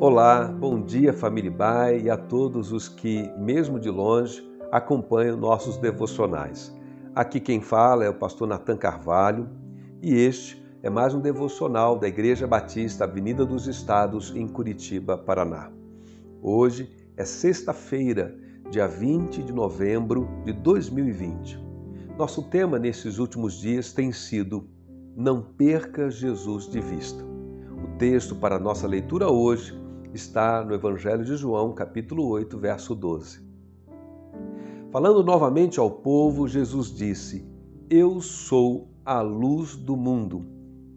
Olá, bom dia família Bai e a todos os que, mesmo de longe, acompanham nossos devocionais. Aqui quem fala é o pastor Natan Carvalho e este é mais um devocional da Igreja Batista Avenida dos Estados em Curitiba, Paraná. Hoje é sexta-feira, dia 20 de novembro de 2020. Nosso tema nesses últimos dias tem sido Não perca Jesus de vista. O texto para nossa leitura hoje está no Evangelho de João, capítulo 8, verso 12. Falando novamente ao povo, Jesus disse: Eu sou a luz do mundo.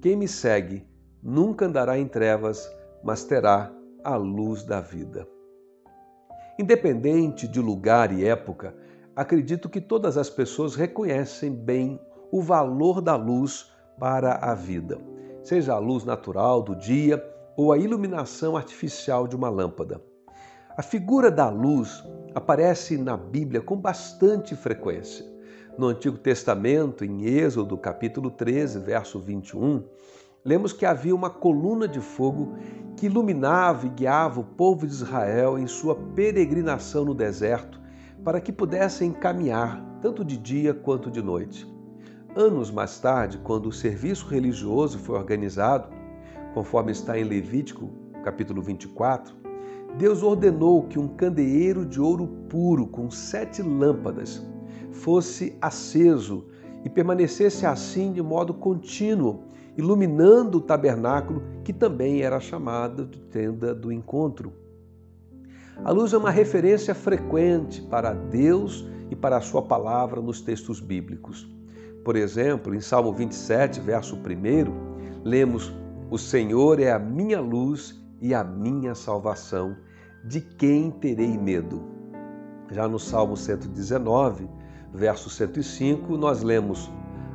Quem me segue nunca andará em trevas, mas terá a luz da vida. Independente de lugar e época, acredito que todas as pessoas reconhecem bem o valor da luz para a vida, seja a luz natural do dia ou a iluminação artificial de uma lâmpada. A figura da luz aparece na Bíblia com bastante frequência. No Antigo Testamento, em Êxodo, capítulo 13, verso 21, lemos que havia uma coluna de fogo que iluminava e guiava o povo de Israel em sua peregrinação no deserto, para que pudessem caminhar tanto de dia quanto de noite. Anos mais tarde, quando o serviço religioso foi organizado, conforme está em Levítico, capítulo 24, Deus ordenou que um candeeiro de ouro puro com sete lâmpadas fosse aceso e permanecesse assim de modo contínuo, iluminando o tabernáculo, que também era chamado de tenda do encontro. A luz é uma referência frequente para Deus e para a sua palavra nos textos bíblicos. Por exemplo, em Salmo 27, verso 1, lemos: o Senhor é a minha luz e a minha salvação. De quem terei medo? Já no Salmo 119, verso 105, nós lemos: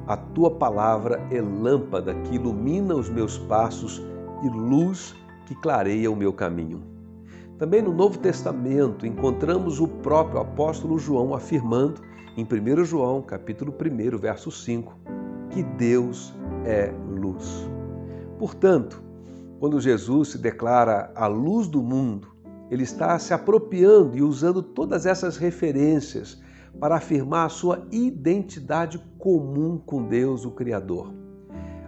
A tua palavra é lâmpada que ilumina os meus passos e luz que clareia o meu caminho. Também no Novo Testamento encontramos o próprio apóstolo João afirmando em 1 João, capítulo 1, verso 5, que Deus é luz. Portanto, quando Jesus se declara a luz do mundo, ele está se apropriando e usando todas essas referências para afirmar a sua identidade comum com Deus, o Criador.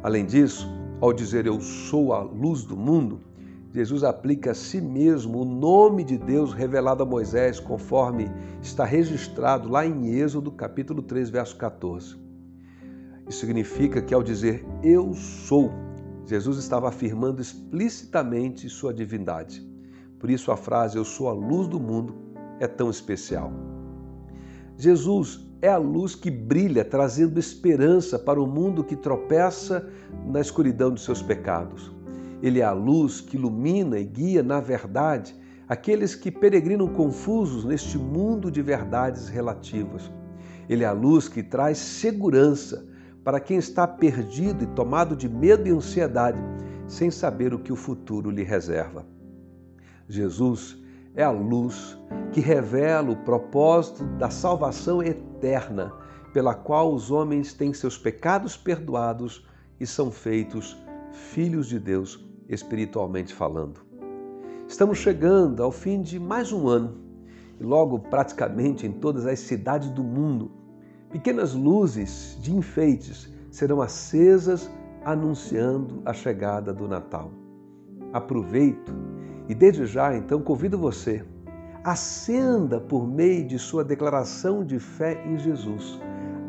Além disso, ao dizer eu sou a luz do mundo, Jesus aplica a si mesmo o nome de Deus revelado a Moisés, conforme está registrado lá em Êxodo, capítulo 3, verso 14. Isso significa que ao dizer eu sou, Jesus estava afirmando explicitamente sua divindade. Por isso a frase Eu sou a luz do mundo é tão especial. Jesus é a luz que brilha, trazendo esperança para o mundo que tropeça na escuridão de seus pecados. Ele é a luz que ilumina e guia na verdade aqueles que peregrinam confusos neste mundo de verdades relativas. Ele é a luz que traz segurança para quem está perdido e tomado de medo e ansiedade, sem saber o que o futuro lhe reserva. Jesus é a luz que revela o propósito da salvação eterna, pela qual os homens têm seus pecados perdoados e são feitos filhos de Deus, espiritualmente falando. Estamos chegando ao fim de mais um ano e logo praticamente em todas as cidades do mundo Pequenas luzes de enfeites serão acesas anunciando a chegada do Natal. Aproveito e desde já então convido você, acenda por meio de sua declaração de fé em Jesus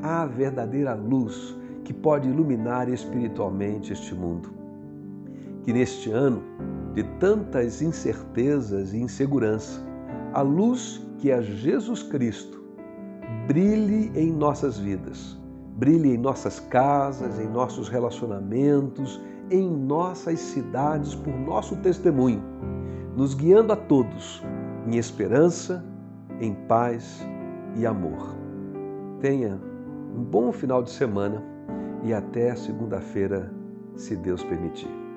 a verdadeira luz que pode iluminar espiritualmente este mundo. Que neste ano de tantas incertezas e insegurança, a luz que é Jesus Cristo brilhe em nossas vidas, brilhe em nossas casas, em nossos relacionamentos, em nossas cidades por nosso testemunho, nos guiando a todos em esperança, em paz e amor. Tenha um bom final de semana e até segunda-feira, se Deus permitir.